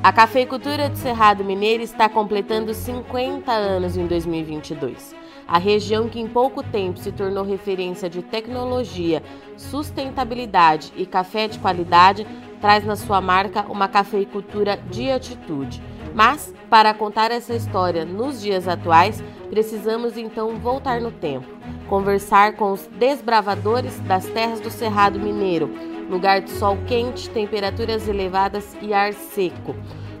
A cafeicultura do Cerrado Mineiro está completando 50 anos em 2022. A região que em pouco tempo se tornou referência de tecnologia, sustentabilidade e café de qualidade traz na sua marca uma cafeicultura de atitude. Mas, para contar essa história nos dias atuais, precisamos então voltar no tempo, conversar com os desbravadores das terras do Cerrado Mineiro, lugar de sol quente, temperaturas elevadas e ar seco.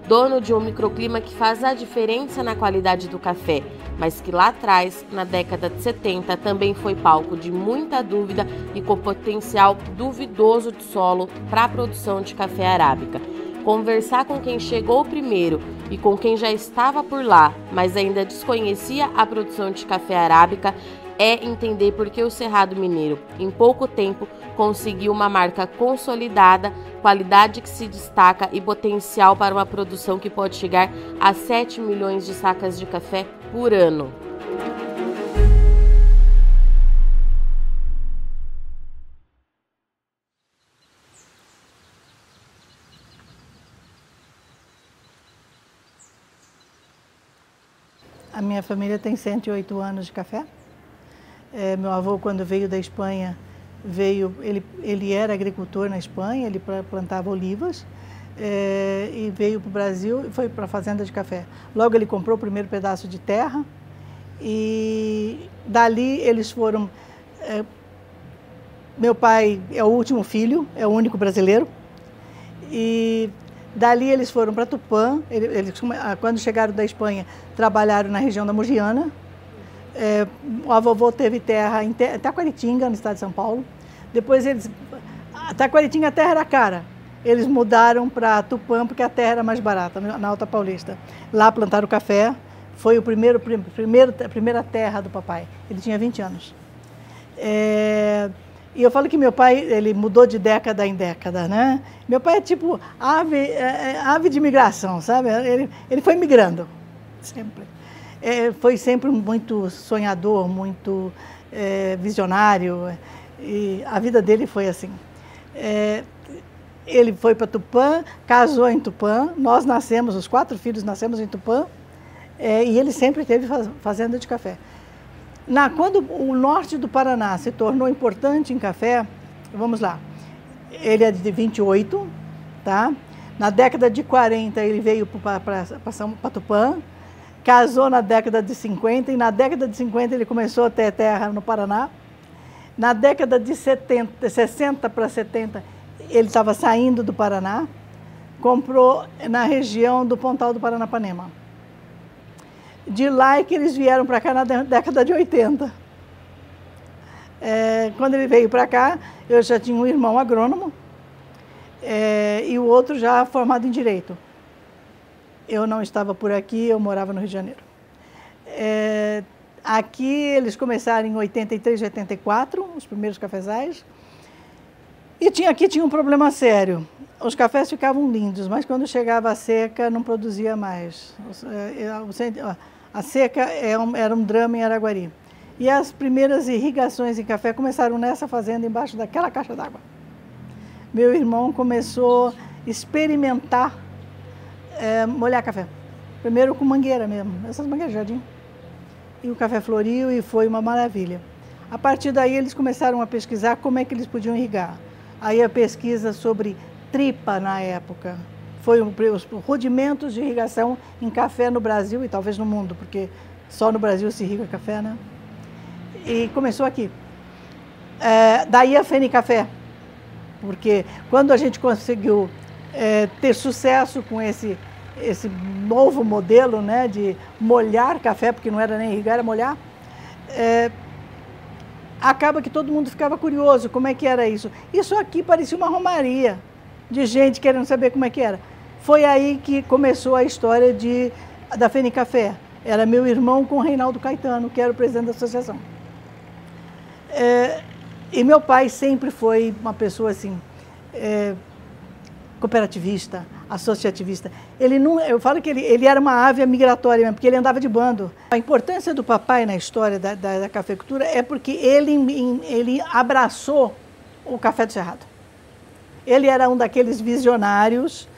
Dono de um microclima que faz a diferença na qualidade do café, mas que lá atrás, na década de 70, também foi palco de muita dúvida e com potencial duvidoso de solo para a produção de café arábica. Conversar com quem chegou primeiro e com quem já estava por lá, mas ainda desconhecia a produção de café arábica, é entender por que o Cerrado Mineiro, em pouco tempo, conseguiu uma marca consolidada, qualidade que se destaca e potencial para uma produção que pode chegar a 7 milhões de sacas de café por ano. A minha família tem 108 anos de café. É, meu avô, quando veio da Espanha, veio, ele, ele era agricultor na Espanha, ele plantava olivas é, e veio para o Brasil e foi para a fazenda de café. Logo ele comprou o primeiro pedaço de terra e dali eles foram. É, meu pai é o último filho, é o único brasileiro e dali eles foram para Tupã. Eles, quando chegaram da Espanha, trabalharam na região da Mogiana é, a vovô teve terra em Taquaritinga, no estado de São Paulo. Depois eles. Taquaritinga a terra era cara. Eles mudaram para Tupã porque a terra era mais barata, na Alta Paulista. Lá plantaram café. Foi o primeiro, primeiro, a primeira terra do papai. Ele tinha 20 anos. É, e eu falo que meu pai, ele mudou de década em década, né? Meu pai é tipo ave, é, é ave de migração, sabe? Ele, ele foi migrando, sempre é, foi sempre muito sonhador, muito é, visionário. E a vida dele foi assim. É, ele foi para Tupã, casou em Tupã, nós nascemos, os quatro filhos nascemos em Tupã, é, e ele sempre teve fazenda de café. Na, quando o norte do Paraná se tornou importante em café, vamos lá, ele é de 28, tá? Na década de 40 ele veio para Tupã, casou na década de 50 e na década de 50 ele começou a ter terra no Paraná. Na década de 70, 60 para 70 ele estava saindo do Paraná, comprou na região do Pontal do Paranapanema. De lá é que eles vieram para cá na década de 80. É, quando ele veio para cá, eu já tinha um irmão agrônomo é, e o outro já formado em Direito eu não estava por aqui, eu morava no Rio de Janeiro. É, aqui eles começaram em 83, 84, os primeiros cafezais. E tinha, aqui tinha um problema sério. Os cafés ficavam lindos, mas quando chegava a seca não produzia mais. É, é, a seca era um drama em Araguari. E as primeiras irrigações em café começaram nessa fazenda, embaixo daquela caixa d'água. Meu irmão começou a experimentar é, molhar café. Primeiro com mangueira mesmo, essas mangueiras jardim. E o café floriu e foi uma maravilha. A partir daí eles começaram a pesquisar como é que eles podiam irrigar. Aí a pesquisa sobre tripa na época. Foi um, os rudimentos de irrigação em café no Brasil e talvez no mundo, porque só no Brasil se irriga café, né? E começou aqui. É, daí a Fene Café, porque quando a gente conseguiu é, ter sucesso com esse esse novo modelo né, de molhar café, porque não era nem irrigar, era molhar, é, acaba que todo mundo ficava curioso como é que era isso. Isso aqui parecia uma romaria de gente querendo saber como é que era. Foi aí que começou a história de, da Fene Café. Era meu irmão com Reinaldo Caetano, que era o presidente da associação. É, e meu pai sempre foi uma pessoa assim, é, cooperativista, associativista. Ele não, eu falo que ele, ele era uma ave migratória mesmo, porque ele andava de bando. A importância do papai na história da, da, da cafeicultura é porque ele, ele abraçou o café do Cerrado. Ele era um daqueles visionários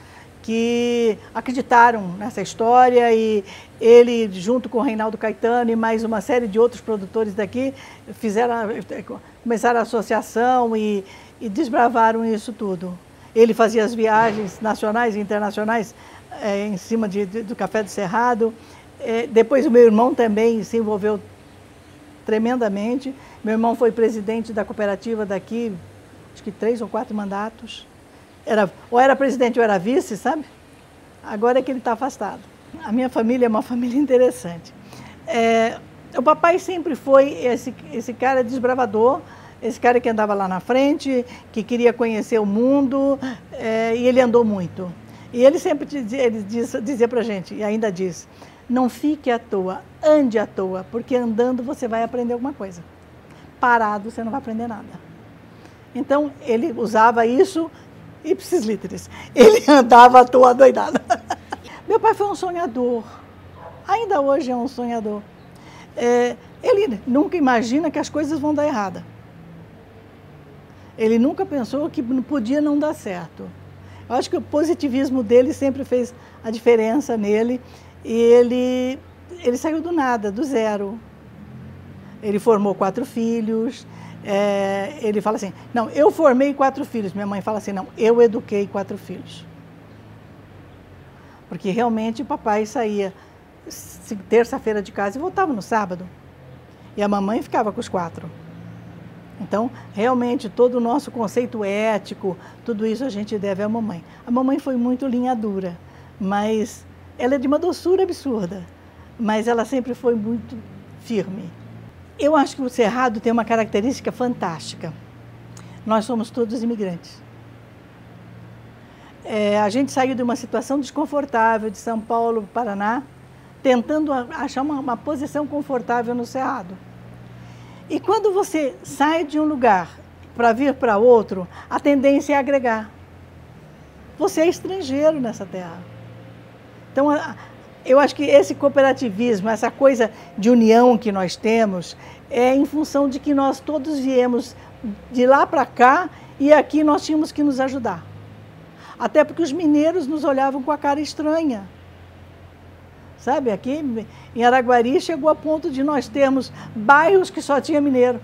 que acreditaram nessa história e ele, junto com o Reinaldo Caetano e mais uma série de outros produtores daqui, fizeram, começaram a associação e, e desbravaram isso tudo. Ele fazia as viagens nacionais e internacionais é, em cima de, de, do Café do Cerrado. É, depois o meu irmão também se envolveu tremendamente. Meu irmão foi presidente da cooperativa daqui, acho que três ou quatro mandatos. Era, ou era presidente ou era vice, sabe? Agora é que ele está afastado. A minha família é uma família interessante. É, o papai sempre foi esse, esse cara desbravador, esse cara que andava lá na frente, que queria conhecer o mundo, é, e ele andou muito. E ele sempre dizia, ele dizia para a gente, e ainda diz, não fique à toa, ande à toa, porque andando você vai aprender alguma coisa. Parado você não vai aprender nada. Então, ele usava isso ipsis literis. Ele andava à toa doidado. Meu pai foi um sonhador. Ainda hoje é um sonhador. É, ele nunca imagina que as coisas vão dar errada. Ele nunca pensou que podia não dar certo. Eu acho que o positivismo dele sempre fez a diferença nele e ele, ele saiu do nada, do zero. Ele formou quatro filhos. É, ele fala assim: não, eu formei quatro filhos. Minha mãe fala assim: não, eu eduquei quatro filhos. Porque realmente o papai saía terça-feira de casa e voltava no sábado. E a mamãe ficava com os quatro. Então, realmente, todo o nosso conceito ético, tudo isso a gente deve à mamãe. A mamãe foi muito linha dura, mas ela é de uma doçura absurda, mas ela sempre foi muito firme. Eu acho que o Cerrado tem uma característica fantástica. Nós somos todos imigrantes. É, a gente saiu de uma situação desconfortável de São Paulo, Paraná, tentando achar uma, uma posição confortável no Cerrado. E quando você sai de um lugar para vir para outro, a tendência é agregar. Você é estrangeiro nessa terra. Então, eu acho que esse cooperativismo, essa coisa de união que nós temos, é em função de que nós todos viemos de lá para cá e aqui nós tínhamos que nos ajudar. Até porque os mineiros nos olhavam com a cara estranha. Sabe, aqui em Araguari chegou a ponto de nós termos bairros que só tinha mineiro.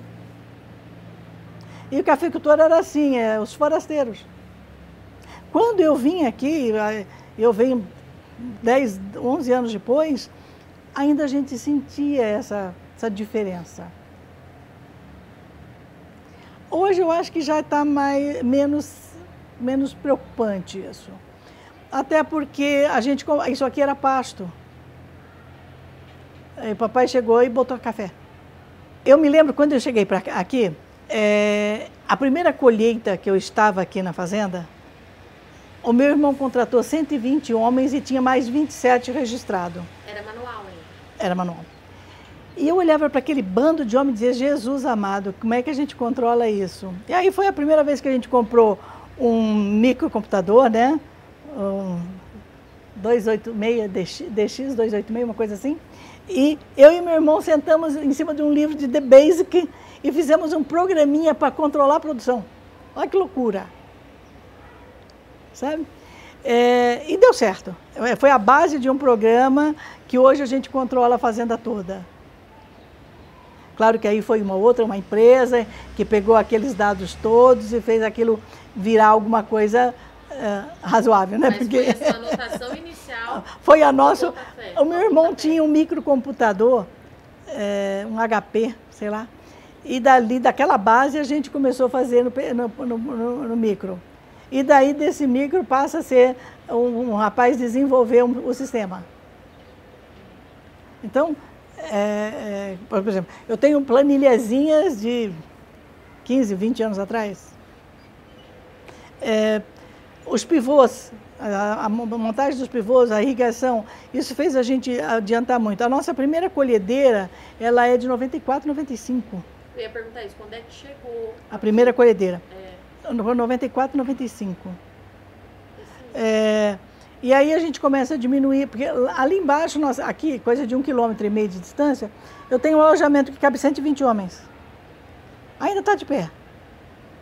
E o cafeicultor era assim, é, os forasteiros. Quando eu vim aqui, eu venho 10, 11 anos depois, ainda a gente sentia essa, essa diferença. Hoje eu acho que já está menos, menos preocupante isso. Até porque a gente, isso aqui era pasto. Aí o papai chegou e botou café. Eu me lembro quando eu cheguei para aqui, é, a primeira colheita que eu estava aqui na fazenda, o meu irmão contratou 120 homens e tinha mais 27 registrados. Era manual hein? Era manual. E eu olhava para aquele bando de homens e dizia, Jesus amado, como é que a gente controla isso? E aí foi a primeira vez que a gente comprou um microcomputador, né? Um 286, DX 286, uma coisa assim. E eu e meu irmão sentamos em cima de um livro de The Basic e fizemos um programinha para controlar a produção. Olha que loucura. Sabe? É, e deu certo. É, foi a base de um programa que hoje a gente controla a fazenda toda. Claro que aí foi uma outra, uma empresa que pegou aqueles dados todos e fez aquilo virar alguma coisa uh, razoável, né? Mas Porque foi a sua anotação inicial. foi a nossa. O meu irmão tinha um microcomputador, é, um HP, sei lá, e dali, daquela base, a gente começou a fazer no, no, no, no micro. E daí desse micro passa a ser um, um rapaz desenvolver um, o sistema. Então, é, é, por exemplo, eu tenho planilhazinhas de 15, 20 anos atrás. É, os pivôs, a, a, montagem dos pivôs, a irrigação, isso fez a gente adiantar muito. A nossa primeira colhedeira, ela é de 94, 95. Eu ia perguntar isso, quando é que chegou? A primeira colhedeira. É. 94, 95. É, e aí a gente começa a diminuir, porque ali embaixo, nós, aqui, coisa de um quilômetro e meio de distância, eu tenho um alojamento que cabe 120 homens. Ainda está de pé.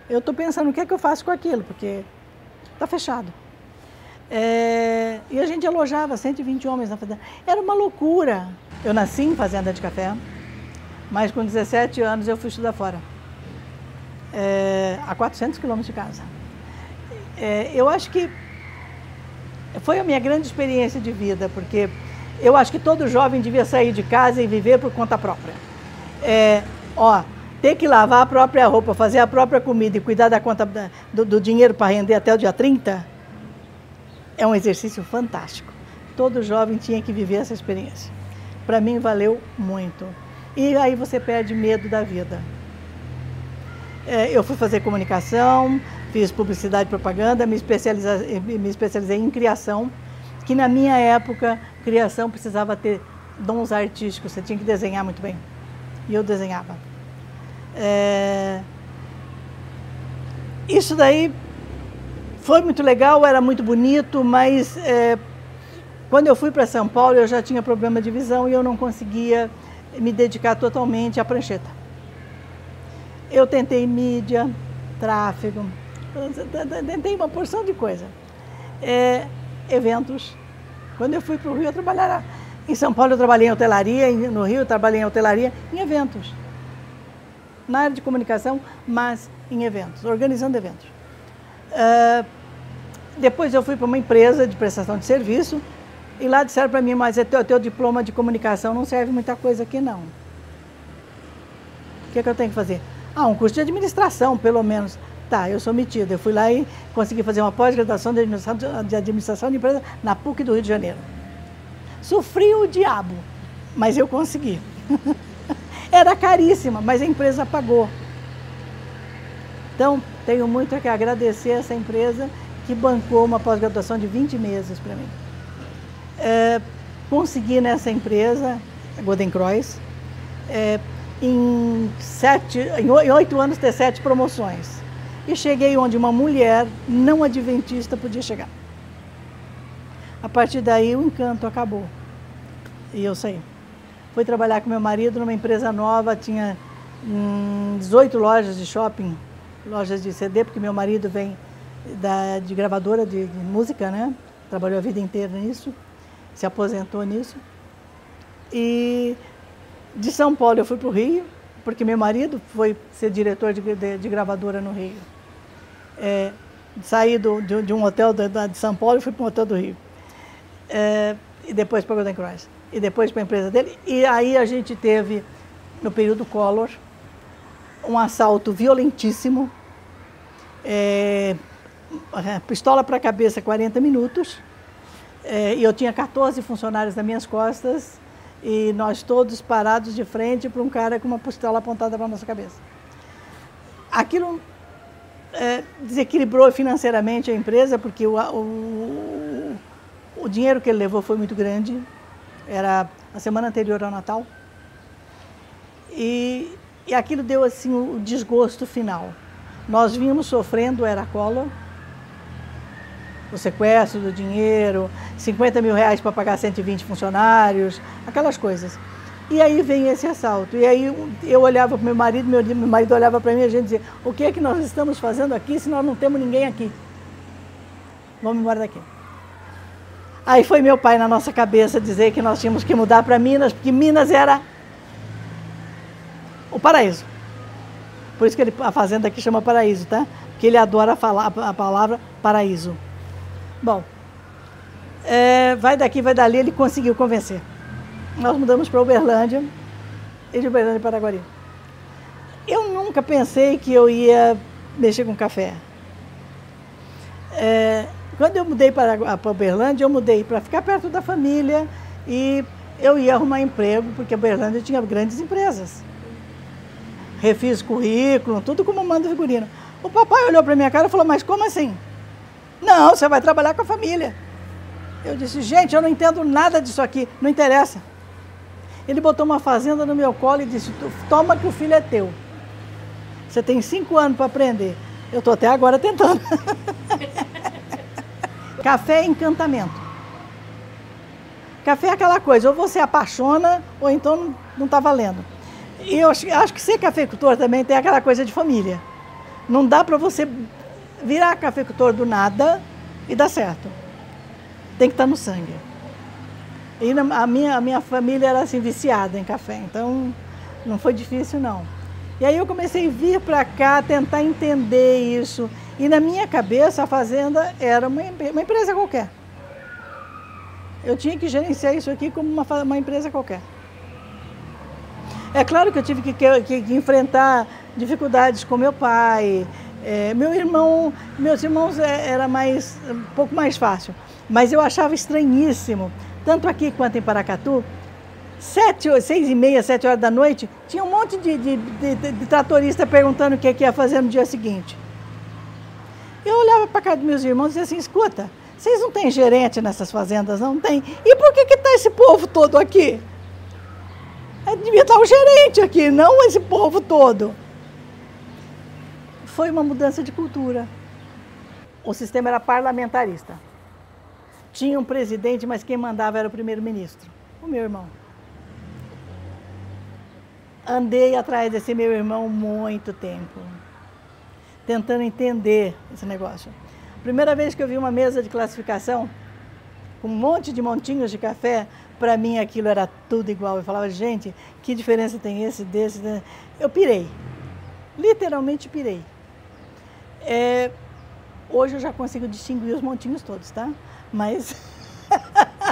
Eu estou pensando o que é que eu faço com aquilo, porque Está fechado. É, e a gente alojava 120 homens na fazenda. Era uma loucura. Eu nasci em fazenda de café, mas com 17 anos eu fui estudar fora, é, a 400 quilômetros de casa. É, eu acho que foi a minha grande experiência de vida, porque eu acho que todo jovem devia sair de casa e viver por conta própria. É, ó, ter que lavar a própria roupa, fazer a própria comida e cuidar da conta do, do dinheiro para render até o dia 30, é um exercício fantástico. Todo jovem tinha que viver essa experiência. Para mim valeu muito. E aí você perde medo da vida. É, eu fui fazer comunicação, fiz publicidade e propaganda, me, me especializei em criação, que na minha época, criação precisava ter dons artísticos, você tinha que desenhar muito bem. E eu desenhava. É... Isso daí foi muito legal, era muito bonito, mas é... quando eu fui para São Paulo eu já tinha problema de visão e eu não conseguia me dedicar totalmente à prancheta. Eu tentei mídia, tráfego, tentei uma porção de coisa. É, eventos. Quando eu fui para o Rio, eu trabalhava. Em São Paulo, eu trabalhei em hotelaria, no Rio, eu trabalhei em hotelaria, em eventos. Na área de comunicação, mas em eventos, organizando eventos. Uh, depois eu fui para uma empresa de prestação de serviço e lá disseram para mim, mas é teu, teu diploma de comunicação não serve muita coisa aqui não. O que, é que eu tenho que fazer? Ah, um curso de administração, pelo menos. Tá, eu sou metida. Eu fui lá e consegui fazer uma pós-graduação de administração, de administração de empresa na PUC do Rio de Janeiro. Sofri o diabo, mas eu consegui. Era caríssima, mas a empresa pagou. Então, tenho muito a que agradecer essa empresa que bancou uma pós-graduação de 20 meses para mim. É, consegui nessa empresa, a Golden Cross, é, em, sete, em oito anos ter sete promoções e cheguei onde uma mulher não adventista podia chegar. A partir daí o encanto acabou e eu saí. Fui trabalhar com meu marido numa empresa nova, tinha hum, 18 lojas de shopping, lojas de CD, porque meu marido vem da, de gravadora de, de música, né? Trabalhou a vida inteira nisso, se aposentou nisso. E de São Paulo eu fui para o Rio, porque meu marido foi ser diretor de, de, de gravadora no Rio é, saí do, de, de, um hotel de, de, São Paulo e fui para um hotel do Rio. É, e depois para Golden Cross. E depois para a empresa dele. E aí a gente teve, no período Collor, um assalto violentíssimo. É, pistola para a cabeça 40 minutos. É, e eu tinha 14 funcionários nas minhas costas e nós todos parados de frente para um cara com uma pistola apontada para a nossa cabeça. Aquilo é, desequilibrou financeiramente a empresa, porque o, o, o dinheiro que ele levou foi muito grande, era a semana anterior ao Natal. E, e aquilo deu assim o desgosto final. Nós vínhamos sofrendo era Collor, o sequestro do dinheiro, 50 mil reais para pagar 120 funcionários, aquelas coisas. E aí vem esse assalto. E aí eu olhava para meu marido, meu, meu marido olhava para mim e a gente dizia, o que é que nós estamos fazendo aqui se nós não temos ninguém aqui? Vamos embora daqui. Aí foi meu pai na nossa cabeça dizer que nós tínhamos que mudar para Minas, porque Minas era o paraíso. Por isso que ele, a fazenda aqui chama paraíso, tá? Porque ele adora falar a palavra paraíso. Bom, é, vai daqui, vai dali, ele conseguiu convencer nós mudamos para Uberlândia e de Uberlândia para Paraguari. Eu nunca pensei que eu ia mexer com café. É, quando eu mudei para, para Uberlândia, eu mudei para ficar perto da família e eu ia arrumar emprego, porque Uberlândia tinha grandes empresas. Refiz currículo, tudo como manda figurino. O papai olhou para minha cara e falou, mas como assim? Não, você vai trabalhar com a família. Eu disse, gente, eu não entendo nada disso aqui, não interessa. Ele botou uma fazenda no meu colo e disse: Toma que o filho é teu. Você tem cinco anos para aprender. Eu estou até agora tentando. Café é encantamento. Café é aquela coisa, ou você apaixona, ou então não está valendo. E eu acho que ser cafeicultor também tem aquela coisa de família. Não dá para você virar cafeicultor do nada e dar certo. tem que estar no sangue. E a minha, a minha família era assim viciada em café, então não foi difícil não. E aí eu comecei a vir para cá tentar entender isso. E na minha cabeça a fazenda era uma, uma empresa qualquer. Eu tinha que gerenciar isso aqui como uma, uma empresa qualquer. É claro que eu tive que, que, que enfrentar dificuldades com meu pai. É, meu irmão, meus irmãos é, era mais um pouco mais fácil, mas eu achava estranhíssimo, tanto aqui quanto em Paracatu, sete, seis e meia, sete horas da noite, tinha um monte de, de, de, de tratorista perguntando o que, que ia fazer no dia seguinte. Eu olhava para casa dos meus irmãos e dizia assim, escuta, vocês não têm gerente nessas fazendas, não tem? E por que está esse povo todo aqui? Devia estar o gerente aqui, não esse povo todo. Foi uma mudança de cultura. O sistema era parlamentarista. Tinha um presidente, mas quem mandava era o primeiro-ministro, o meu irmão. Andei atrás desse meu irmão muito tempo, tentando entender esse negócio. Primeira vez que eu vi uma mesa de classificação, com um monte de montinhos de café, para mim aquilo era tudo igual. Eu falava, gente, que diferença tem esse, desse? desse? Eu pirei. Literalmente pirei. É, hoje eu já consigo distinguir os montinhos todos, tá? Mas.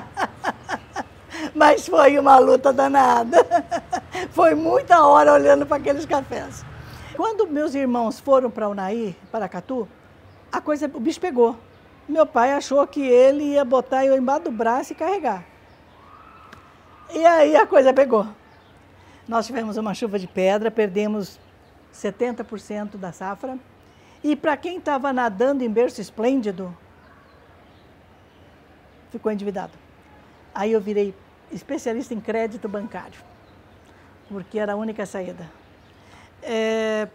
Mas foi uma luta danada. Foi muita hora olhando para aqueles cafés. Quando meus irmãos foram para Unaí, para Catu, a coisa, o bicho pegou. Meu pai achou que ele ia botar eu embaixo do braço e carregar. E aí a coisa pegou. Nós tivemos uma chuva de pedra, perdemos 70% da safra. E para quem estava nadando em berço esplêndido, ficou endividado. Aí eu virei especialista em crédito bancário porque era a única saída. É,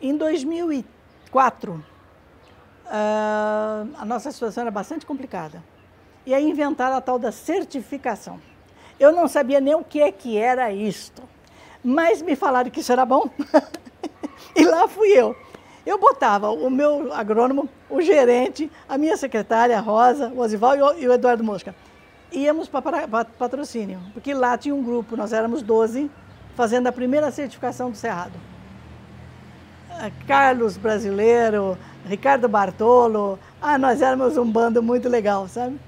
em 2004, uh, ah, a nossa situação era bastante complicada. E aí inventaram a tal da certificação. Eu não sabia nem o que, é que era isto, mas me falaram que isso era bom. e lá fui eu. Eu botava o meu agrônomo, o gerente, a minha secretária, a Rosa, o Osival e o Eduardo Mosca. Íamos para patrocínio, porque lá tinha um grupo, nós éramos 12 fazendo a primeira certificação do Cerrado. É, Carlos Brasileiro, Ricardo Bartolo, ah, nós éramos um bando muito legal, sabe?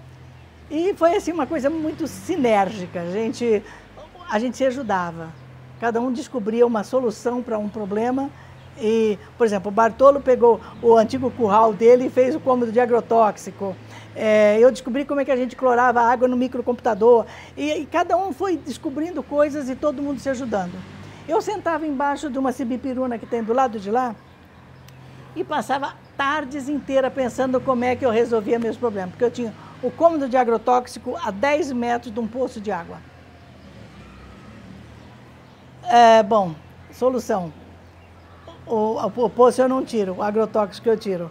E foi assim uma coisa muito sinérgica, a gente, a gente se ajudava. Cada um descobria uma solução para um problema e, por exemplo, o Bartolo pegou o antigo curral dele e fez o cômodo de agrotóxico. É, eu descobri como é que a gente clorava água no microcomputador. E, e, cada um foi descobrindo coisas e todo mundo se ajudando. Eu sentava embaixo de uma cibipiruna que tem do lado de lá e passava tardes inteiras pensando como é que eu resolvia meus problemas. Porque eu tinha o cômodo de agrotóxico a 10 metros de um poço de água. É, bom, solução. O, o, o poço eu não tiro, o agrotóxico eu tiro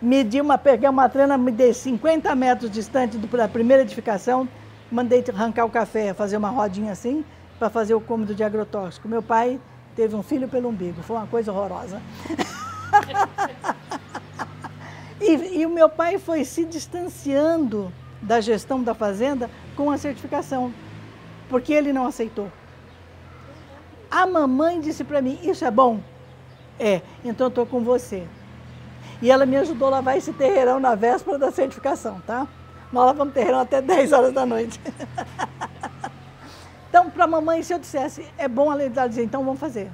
medi uma, peguei uma trena, me dei 50 metros distante da primeira edificação, mandei arrancar o café, fazer uma rodinha assim, para fazer o cômodo de agrotóxico. Meu pai teve um filho pelo umbigo, foi uma coisa horrorosa. e, e o meu pai foi se distanciando da gestão da fazenda com a certificação, porque ele não aceitou. A mamãe disse para mim: Isso é bom? É, então estou com você. E ela me ajudou a lavar esse terreirão na véspera da certificação, tá? Nós lavamos terreirão até 10 horas da noite. então, para a mamãe, se eu dissesse, é bom ela dizer, então vamos fazer.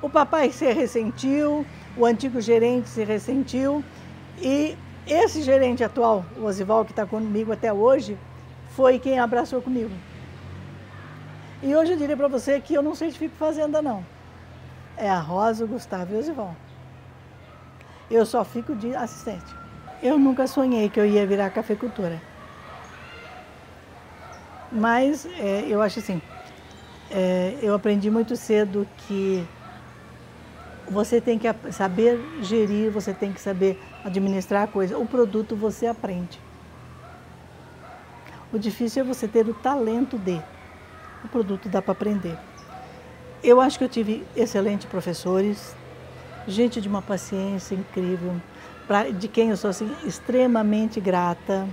O papai se ressentiu, o antigo gerente se ressentiu, e esse gerente atual, o Osival, que está comigo até hoje, foi quem abraçou comigo. E hoje eu diria para você que eu não certifico fazenda, não. É a Rosa, o Gustavo e o Osival. Eu só fico de assistente. Eu nunca sonhei que eu ia virar cafeicultora. Mas é, eu acho assim, é, eu aprendi muito cedo que você tem que saber gerir, você tem que saber administrar a coisa. O produto você aprende. O difícil é você ter o talento de. O produto dá para aprender. Eu acho que eu tive excelentes professores, gente de uma paciência incrível, pra, de quem eu sou assim, extremamente grata.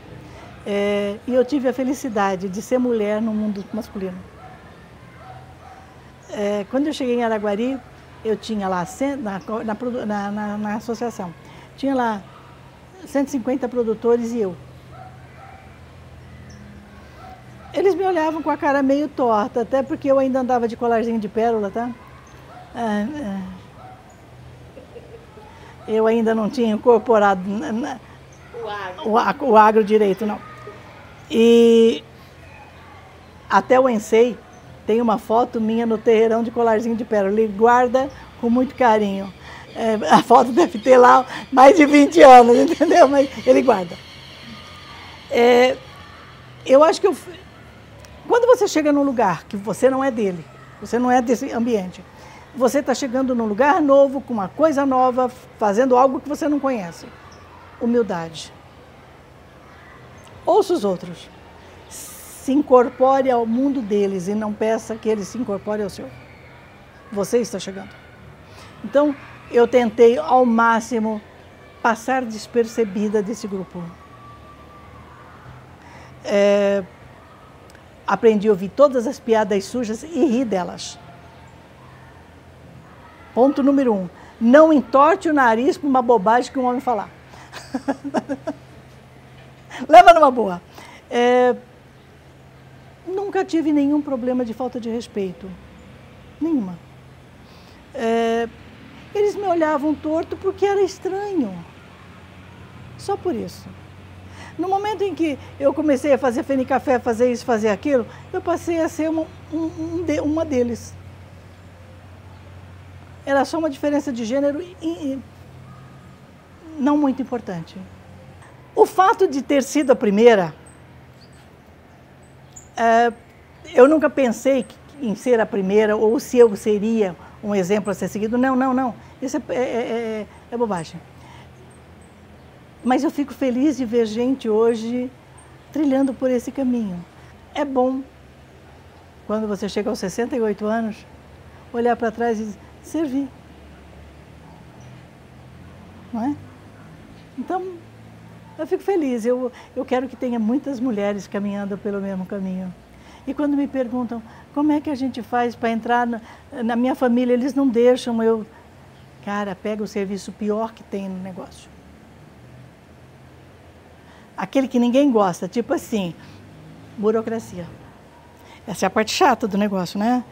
É, e eu tive a felicidade de ser mulher no mundo masculino. É, quando eu cheguei em Araguari, eu tinha lá, na, na, na, na associação, tinha lá 150 produtores e eu. Eles me olhavam com a cara meio torta, até porque eu ainda andava de colarzinho de pérola, tá? É, é. Eu ainda não tinha incorporado o agro. O, o agro direito, não. E até o Ensei tem uma foto minha no terreirão de colarzinho de pérola. Ele guarda com muito carinho. É, a foto deve ter lá mais de 20 anos, entendeu? Mas ele guarda. É, eu acho que eu, quando você chega num lugar que você não é dele, você não é desse ambiente, você está chegando num lugar novo, com uma coisa nova, fazendo algo que você não conhece. Humildade. Ouça os outros. Se incorpore ao mundo deles e não peça que eles se incorporem ao seu. Você está chegando. Então, eu tentei ao máximo passar despercebida desse grupo. É, aprendi a ouvir todas as piadas sujas e rir delas. Ponto número um. Não entorte o nariz por uma bobagem que um homem falar. Leva numa boa. É, nunca tive nenhum problema de falta de respeito. Nenhuma. É, eles me olhavam torto porque era estranho. Só por isso. No momento em que eu comecei a fazer fene café, fazer isso, fazer aquilo, eu passei a ser um, um uma deles. Era só uma diferença de gênero e, e não muito importante. O fato de ter sido a primeira, é, eu nunca pensei em ser a primeira ou se eu seria um exemplo a ser seguido. Não, não, não. Isso é, é, é, é bobagem. Mas eu fico feliz de ver gente hoje trilhando por esse caminho. É bom, quando você chega aos 68 anos, olhar para trás e servir. Não é? Então, eu fico feliz. Eu, eu quero que tenha muitas mulheres caminhando pelo mesmo caminho. E quando me perguntam como é que a gente faz para entrar na, na, minha família, eles não deixam eu. Cara, pega o serviço pior que tem no negócio. Aquele que ninguém gosta, tipo assim, burocracia. Essa é a parte chata do negócio, né?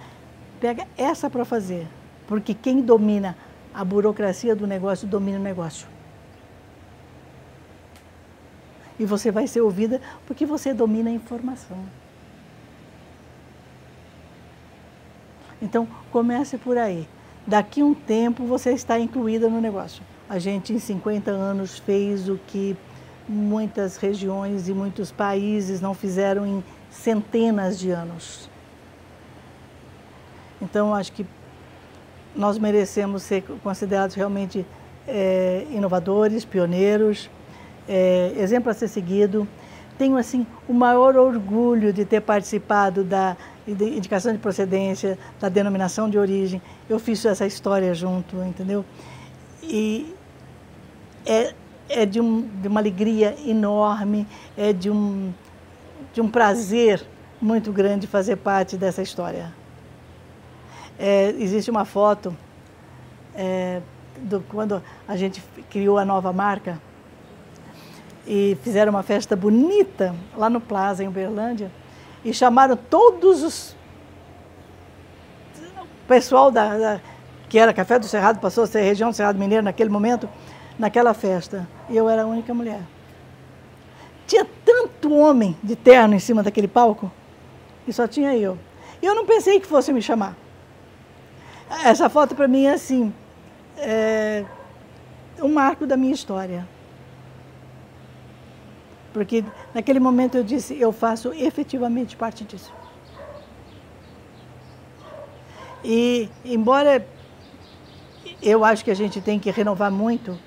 Pega essa para fazer. Porque quem domina a burocracia do negócio domina o negócio. E você vai ser ouvida porque você domina a informação. Então, comece por aí. Daqui um tempo você está incluída no negócio. A gente, em 50 anos, fez o que muitas regiões e muitos países não fizeram em centenas de anos. Então, acho que nós merecemos ser considerados realmente é, inovadores, pioneiros, é, exemplo a ser seguido. Tenho assim o maior orgulho de ter participado da indicação de procedência, da denominação de origem. Eu fiz essa história junto, entendeu? E é, é de, um, de uma alegria enorme, é de um, de um prazer muito grande fazer parte dessa história. É, existe uma foto é, do, quando a gente criou a nova marca e fizeram uma festa bonita lá no Plaza, em Uberlândia, e chamaram todos os pessoal da, da, que era Café do Cerrado, passou a ser região do Cerrado Mineiro naquele momento, naquela festa. E eu era a única mulher. Tinha tanto homem de terno em cima daquele palco, e só tinha eu. E eu não pensei que fosse me chamar. Essa foto para mim é assim, é um marco da minha história. Porque naquele momento eu disse, eu faço efetivamente parte disso. E embora eu acho que a gente tem que renovar muito,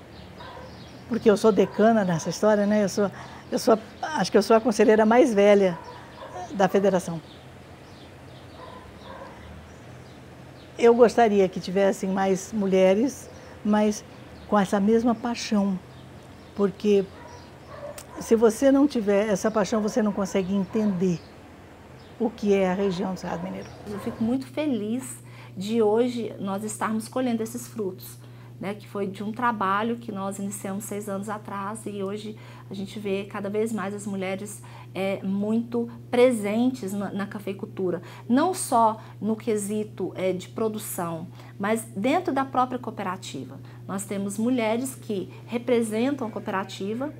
porque eu sou decana nessa história, né? Eu sou, eu sou, acho que eu sou a conselheira mais velha da federação. Eu gostaria que tivessem mais mulheres, mas com essa mesma paixão porque se você não tiver essa paixão, você não consegue entender o que é a região do Cerrado Mineiro. Eu fico muito feliz de hoje nós estarmos colhendo esses frutos né, que foi de um trabalho que nós iniciamos seis anos atrás e hoje a gente vê cada vez mais as mulheres é, muito presentes na, na, cafeicultura, não só no quesito é, de produção, mas dentro da própria cooperativa. Nós temos mulheres que representam a cooperativa,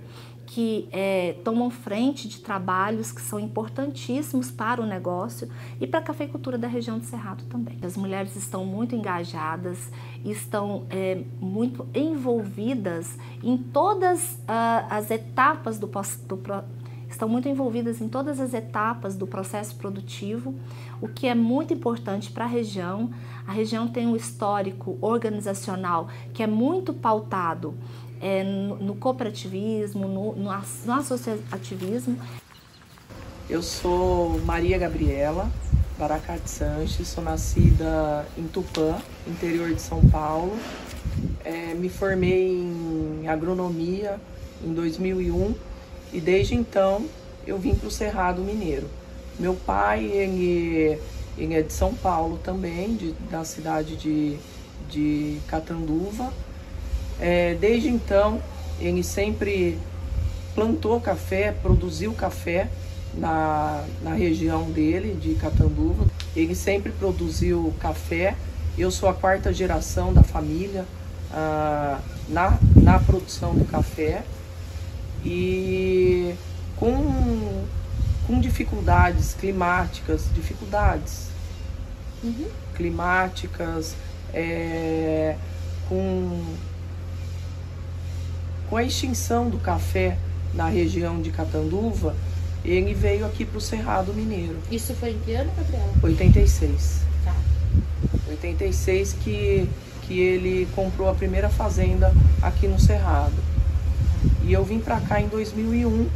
que é, tomam frente de trabalhos que são importantíssimos para o negócio e para a cafeicultura da região do Cerrado também. As mulheres estão muito engajadas, estão é, muito envolvidas em todas uh, as etapas do, do estão muito envolvidas em todas as etapas do processo produtivo, o que é muito importante para a região. A região tem um histórico organizacional que é muito pautado é, no, no, cooperativismo, no, no, associativismo. Eu sou Maria Gabriela Baracate Sanches, sou nascida em Tupã, interior de São Paulo. É, me formei em agronomia em 2001 e desde então eu vim para o Cerrado Mineiro. Meu pai ele, ele é de São Paulo também, de, da cidade de, de Catanduva. É, desde então, ele sempre plantou café, produziu café na, na região dele, de Catanduva. Ele sempre produziu café. Eu sou a quarta geração da família ah, na, na produção do café. E com, com dificuldades climáticas, dificuldades uhum. climáticas, é, com com a extinção do café na região de Catanduva, ele veio aqui para o Cerrado Mineiro. Isso foi em que ano, Gabriela? 86. Tá. 86 que, que ele comprou a primeira fazenda aqui no Cerrado. E eu vim para cá em 2001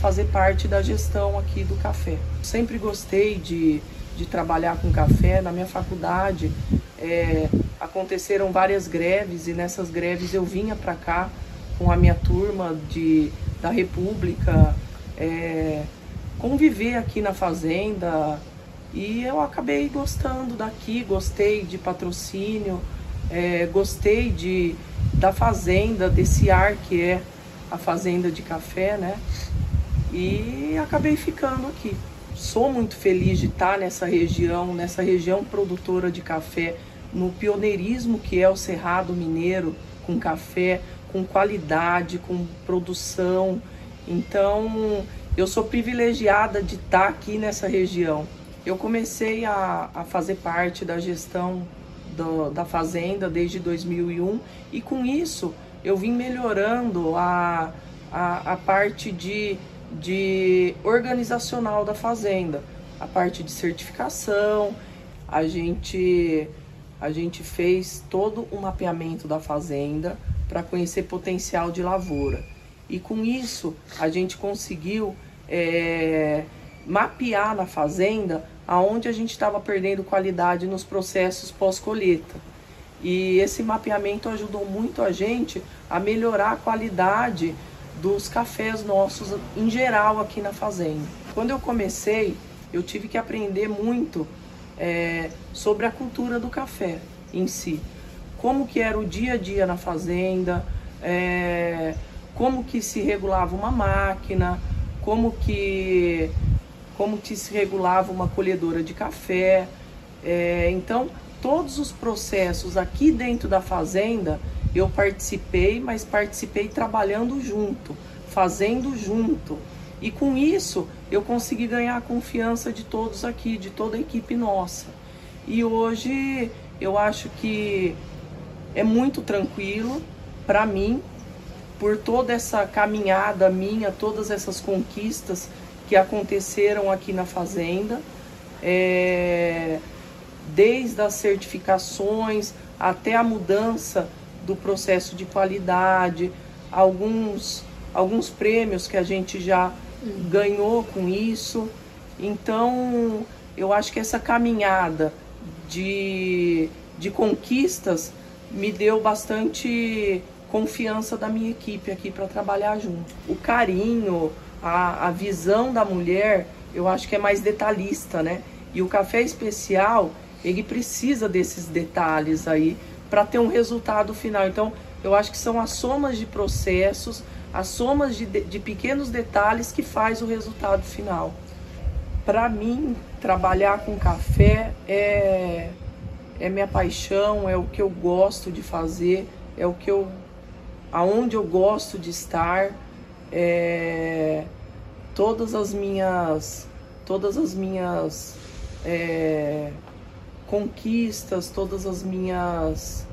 fazer parte da gestão aqui do café. Sempre gostei de, de trabalhar com café. Na minha faculdade é, aconteceram várias greves e nessas greves eu vinha para cá com a minha turma de, da República, é, conviver aqui na fazenda e eu acabei gostando daqui, gostei de patrocínio, é, gostei de, da fazenda, desse ar que é a fazenda de café, né? E acabei ficando aqui. Sou muito feliz de estar nessa região, nessa região produtora de café, no pioneirismo que é o Cerrado Mineiro com café, com qualidade, com produção. Então, eu sou privilegiada de estar aqui nessa região. Eu comecei a, a fazer parte da gestão do, da fazenda desde 2001 e com isso eu vim melhorando a, a, a parte de, de organizacional da fazenda, a parte de certificação. A gente, a gente fez todo o mapeamento da fazenda para conhecer potencial de lavoura. E com isso a gente conseguiu é, mapear na fazenda aonde a gente estava perdendo qualidade nos processos pós-colheita. E esse mapeamento ajudou muito a gente a melhorar a qualidade dos cafés nossos em geral aqui na fazenda. Quando eu comecei, eu tive que aprender muito é, sobre a cultura do café em si como que era o dia a dia na fazenda, é, como que se regulava uma máquina, como que, como que se regulava uma colhedora de café. É, então, todos os processos aqui dentro da fazenda eu participei, mas participei trabalhando junto, fazendo junto. E com isso eu consegui ganhar a confiança de todos aqui, de toda a equipe nossa. E hoje eu acho que é muito tranquilo para mim, por toda essa caminhada minha, todas essas conquistas que aconteceram aqui na fazenda, é, desde as certificações até a mudança do processo de qualidade, alguns, alguns prêmios que a gente já ganhou com isso. Então, eu acho que essa caminhada de, de conquistas me deu bastante confiança da minha equipe aqui para trabalhar junto. O carinho, a, a visão da mulher, eu acho que é mais detalhista, né? E o café especial, ele precisa desses detalhes aí para ter um resultado final. Então, eu acho que são as somas de processos, as somas de, de pequenos detalhes que faz o resultado final. Para mim, trabalhar com café é, é minha paixão, é o que eu gosto de fazer, é o que eu aonde eu gosto de estar, é, todas as minhas todas as minhas é, conquistas, todas as minhas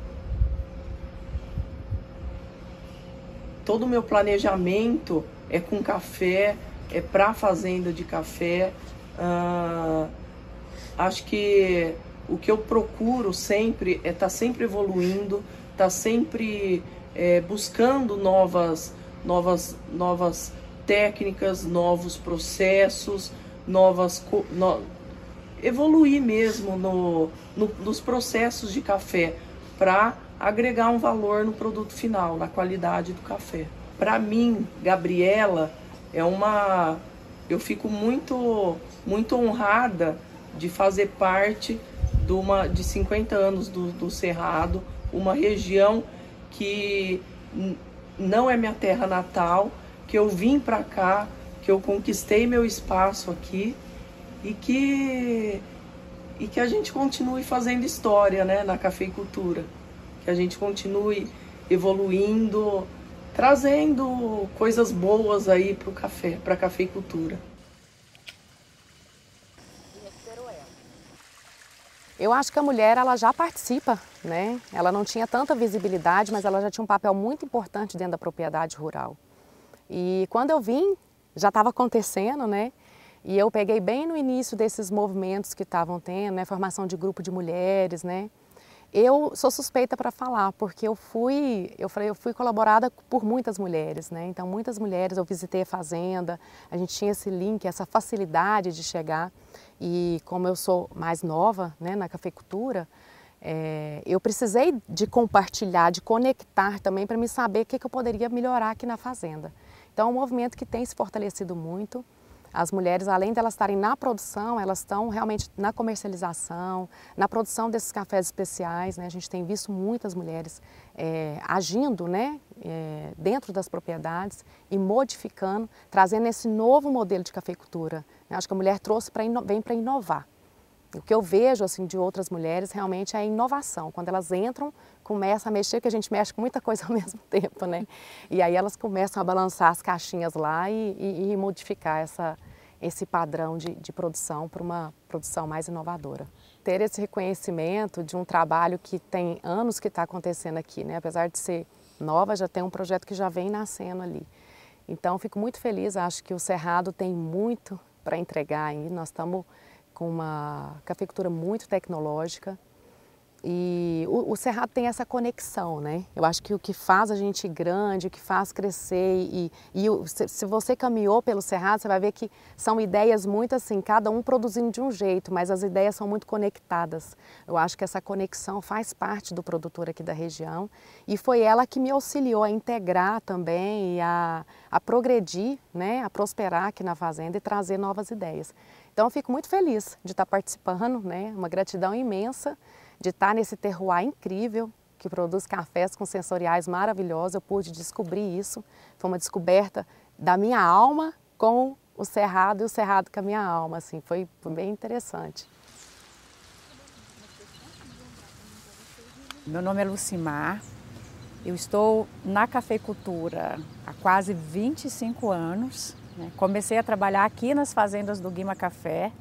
todo o meu planejamento é com café, é para fazenda de café. Uh, acho que o que eu procuro sempre é estar tá sempre evoluindo, estar tá sempre é, buscando novas, novas, novas técnicas, novos processos, novas no, evoluir mesmo no, no, nos processos de café para agregar um valor no produto final, na qualidade do café. Para mim, Gabriela, é uma eu fico muito muito honrada de fazer parte de uma de 50 anos do, do Cerrado, uma região que não é minha terra natal, que eu vim para cá, que eu conquistei meu espaço aqui e que e que a gente continue fazendo história, né, na cafeicultura, que a gente continue evoluindo, trazendo coisas boas aí para o café, para a cafeicultura. Eu acho que a mulher ela já participa, né? Ela não tinha tanta visibilidade, mas ela já tinha um papel muito importante dentro da propriedade rural. E quando eu vim, já estava acontecendo, né? E eu peguei bem no início desses movimentos que estavam tendo, né? Formação de grupo de mulheres, né? Eu sou suspeita para falar, porque eu fui, eu falei, eu fui colaborada por muitas mulheres, né? Então muitas mulheres, eu visitei a fazenda, a gente tinha esse link, essa facilidade de chegar. E como eu sou mais nova né, na cafeicultura, é, eu precisei de compartilhar, de conectar também para me saber o que, que eu poderia melhorar aqui na fazenda. Então é um movimento que tem se fortalecido muito. As mulheres, além de elas estarem na produção, elas estão realmente na comercialização, na produção desses cafés especiais. Né? A gente tem visto muitas mulheres é, agindo né, é, dentro das propriedades e modificando, trazendo esse novo modelo de cafeicultura. Eu acho que a mulher trouxe para vem para inovar. O que eu vejo assim de outras mulheres realmente é a inovação. Quando elas entram, começam a mexer, que a gente mexe com muita coisa ao mesmo tempo, né? E aí elas começam a balançar as caixinhas lá e, e, e modificar essa, esse padrão de, de produção para uma produção mais inovadora. Ter esse reconhecimento de um trabalho que tem anos que está acontecendo aqui, né? Apesar de ser nova, já tem um projeto que já vem nascendo ali. Então, fico muito feliz, acho que o Cerrado tem muito para entregar ainda. Nós estamos com uma cafeicultura muito tecnológica e o, o, Cerrado tem essa conexão, né? Eu acho que o que faz a gente grande, o que faz crescer e, e o, se, se, você caminhou pelo Cerrado, você vai ver que são ideias muito assim, cada um produzindo de um jeito, mas as ideias são muito conectadas. Eu acho que essa conexão faz parte do produtor aqui da região e foi ela que me auxiliou a integrar também e a, a progredir, né? A prosperar aqui na fazenda e trazer novas ideias. Então eu fico muito feliz de estar participando, né? Uma gratidão imensa de estar nesse terroir incrível que produz cafés com sensoriais maravilhosos. Eu pude descobrir isso. Foi uma descoberta da minha alma com o cerrado e o cerrado com a minha alma. Assim, foi, bem interessante. Meu nome é Lucimar. Eu estou na cafeicultura há quase 25 anos. Né? Comecei a trabalhar aqui nas fazendas do Guima Café,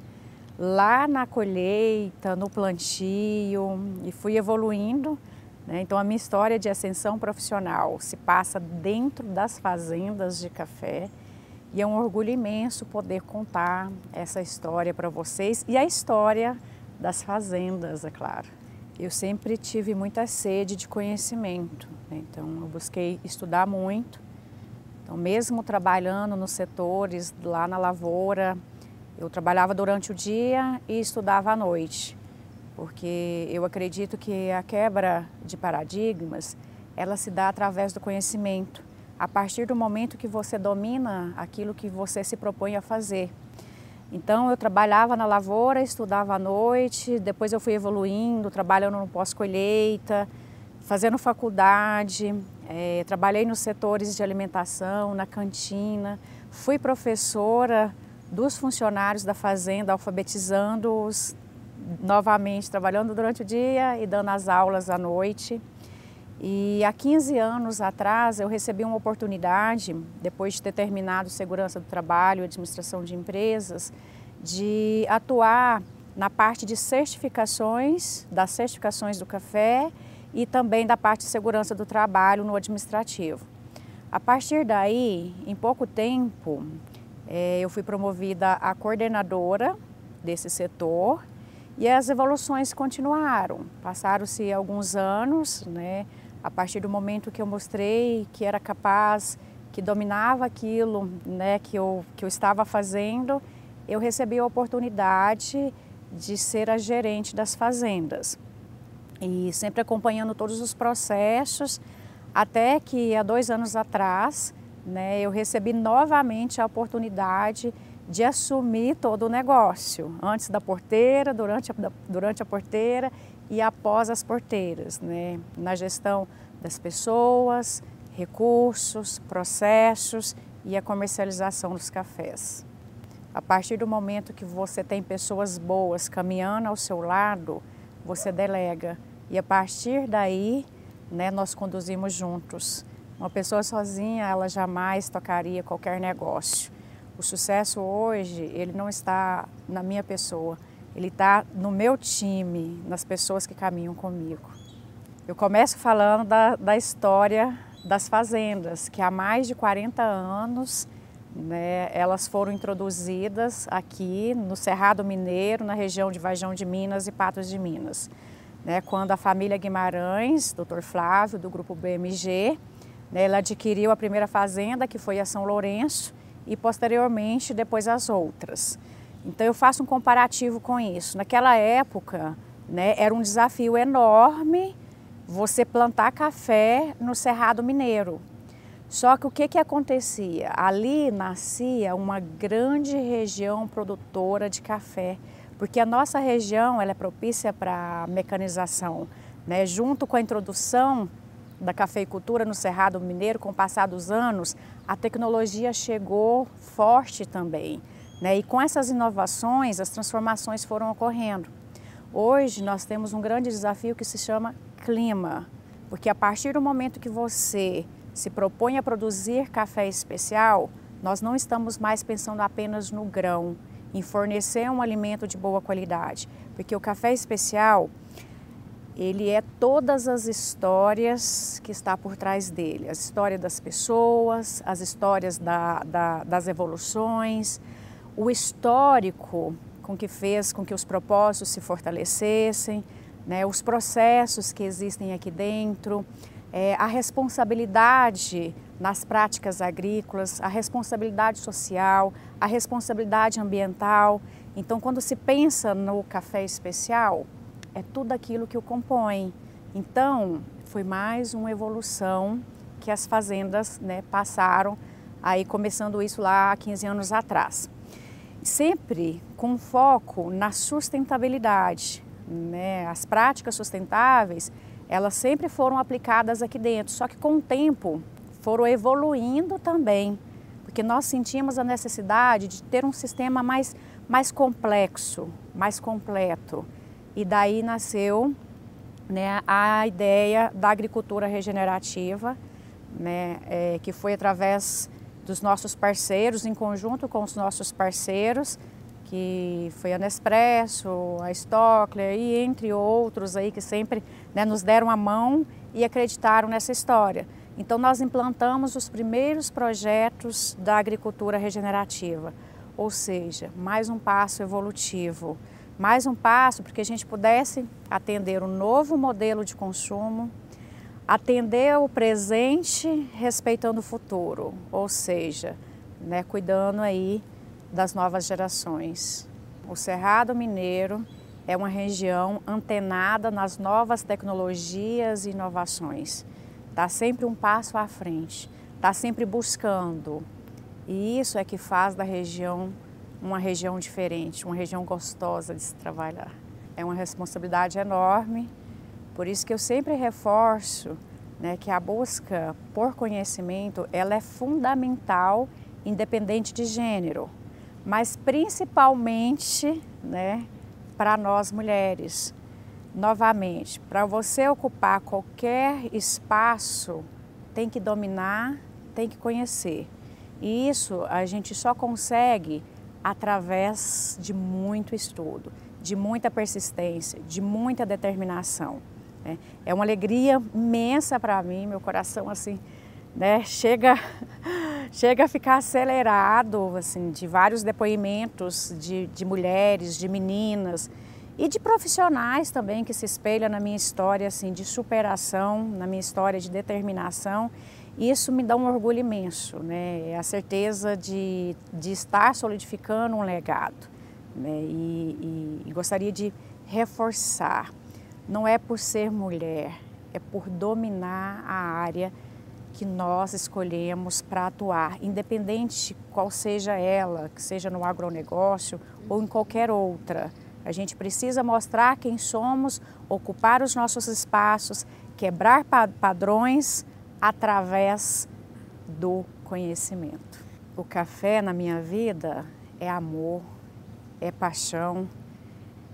lá na colheita, no plantio e fui evoluindo. Né? Então a minha história de ascensão profissional se passa dentro das fazendas de café e é um orgulho imenso poder contar essa história para vocês e a história das fazendas, é claro. Eu sempre tive muita sede de conhecimento, né? então eu busquei estudar muito então, mesmo trabalhando nos setores lá na lavoura, eu trabalhava durante o dia e estudava à noite, porque eu acredito que a quebra de paradigmas ela se dá através do conhecimento, a partir do momento que você domina aquilo que você se propõe a fazer. Então eu trabalhava na lavoura, estudava à noite, depois eu fui evoluindo, trabalhando no pós-colheita, fazendo faculdade, é, trabalhei nos setores de alimentação, na cantina, fui professora dos funcionários da fazenda, alfabetizando-os novamente, trabalhando durante o dia e dando as aulas à noite. E há 15 anos atrás eu recebi uma oportunidade, depois de ter terminado segurança do trabalho, administração de empresas, de atuar na parte de certificações, das certificações do café e também da parte de segurança do trabalho no administrativo. A partir daí, em pouco tempo, eu fui promovida a coordenadora desse setor e as evoluções continuaram. Passaram-se alguns anos, né? A partir do momento que eu mostrei que era capaz, que dominava aquilo né, que, eu, que eu estava fazendo, eu recebi a oportunidade de ser a gerente das fazendas. E sempre acompanhando todos os processos, até que há dois anos atrás, né, eu recebi novamente a oportunidade de assumir todo o negócio, antes da porteira, durante a, durante a porteira e após as porteiras, né? na gestão das pessoas, recursos, processos e a comercialização dos cafés. A partir do momento que você tem pessoas boas caminhando ao seu lado, você delega e a partir daí, né, nós conduzimos juntos. Uma pessoa sozinha, ela jamais tocaria qualquer negócio. O sucesso hoje, ele não está na minha pessoa, ele está no meu time, nas pessoas que caminham comigo. Eu começo falando da, da história das fazendas, que há mais de 40 anos né, elas foram introduzidas aqui no Cerrado Mineiro, na região de Vajão de Minas e Patos de Minas. Né, quando a família Guimarães, Dr. Flávio, do grupo BMG, ela adquiriu a primeira fazenda, que foi a São Lourenço, e posteriormente depois as outras. Então eu faço um comparativo com isso. Naquela época, né, era um desafio enorme você plantar café no Cerrado Mineiro. Só que o que, que acontecia? Ali nascia uma grande região produtora de café, porque a nossa região ela é propícia para mecanização. Né? Junto com a introdução da cafeicultura no Cerrado Mineiro, com o passar dos anos, a tecnologia chegou forte também. Né? E com essas inovações, as transformações foram ocorrendo. Hoje nós temos um grande desafio que se chama clima, porque a partir do momento que você se propõe a produzir café especial, nós não estamos mais pensando apenas no grão, em fornecer um alimento de boa qualidade, porque o café especial ele é todas as histórias que está por trás dele, a história das pessoas, as histórias da, da, das evoluções, o histórico com que fez com que os propósitos se fortalecessem, né, os processos que existem aqui dentro, é, a responsabilidade nas práticas agrícolas, a responsabilidade social, a responsabilidade ambiental. Então, quando se pensa no café especial, é tudo aquilo que o compõe. Então, foi mais uma evolução que as fazendas né, passaram, aí começando isso lá há 15 anos atrás sempre com foco na sustentabilidade. Né? As práticas sustentáveis, elas sempre foram aplicadas aqui dentro, só que com o tempo foram evoluindo também, porque nós sentimos a necessidade de ter um sistema mais, mais complexo, mais completo. E daí nasceu né, a ideia da agricultura regenerativa, né, é, que foi através dos nossos parceiros, em conjunto com os nossos parceiros, que foi a Nespresso, a Stockler e entre outros aí que sempre né, nos deram a mão e acreditaram nessa história. Então nós implantamos os primeiros projetos da agricultura regenerativa, ou seja, mais um passo evolutivo, mais um passo para que a gente pudesse atender um novo modelo de consumo, atender o presente respeitando o futuro, ou seja, né, cuidando aí das novas gerações. O Cerrado Mineiro é uma região antenada nas novas tecnologias e inovações. está sempre um passo à frente, está sempre buscando. E isso é que faz da região uma região diferente, uma região gostosa de se trabalhar. É uma responsabilidade enorme, por isso que eu sempre reforço né, que a busca por conhecimento ela é fundamental, independente de gênero, mas principalmente né, para nós mulheres. Novamente, para você ocupar qualquer espaço, tem que dominar, tem que conhecer. E isso a gente só consegue através de muito estudo, de muita persistência, de muita determinação. Né? É uma alegria imensa para mim, meu coração assim, né, chega, chega a ficar acelerado assim, de vários depoimentos de, de mulheres, de meninas e de profissionais também que se espelham na minha história assim, de superação, na minha história de determinação isso me dá um orgulho imenso, né? É a certeza de, de estar solidificando um legado. Né? E, e, e gostaria de reforçar: não é por ser mulher, é por dominar a área que nós escolhemos para atuar, independente qual seja ela, que seja no agronegócio ou em qualquer outra. A gente precisa mostrar quem somos, ocupar os nossos espaços, quebrar padrões através do conhecimento. O café na minha vida é amor, é paixão,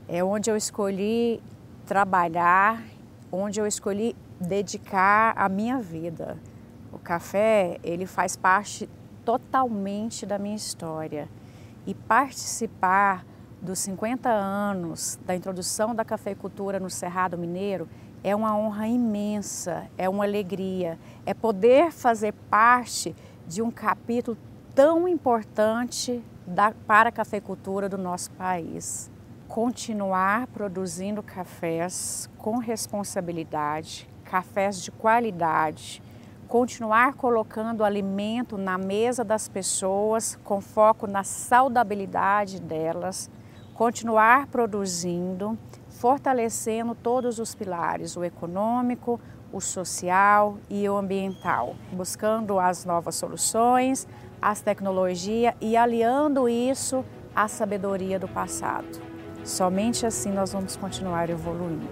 é onde eu escolhi trabalhar, onde eu escolhi dedicar a minha vida. O café, ele faz parte totalmente da minha história. E participar dos 50 anos da introdução da cafeicultura no Cerrado Mineiro é uma honra imensa, é uma alegria, é poder fazer parte de um capítulo tão importante da, para a cafeicultura do nosso país. Continuar produzindo cafés com responsabilidade, cafés de qualidade, continuar colocando alimento na mesa das pessoas com foco na saudabilidade delas, continuar produzindo fortalecendo todos os pilares, o econômico, o social e o ambiental, buscando as novas soluções, as tecnologias e aliando isso à sabedoria do passado. Somente assim nós vamos continuar evoluindo.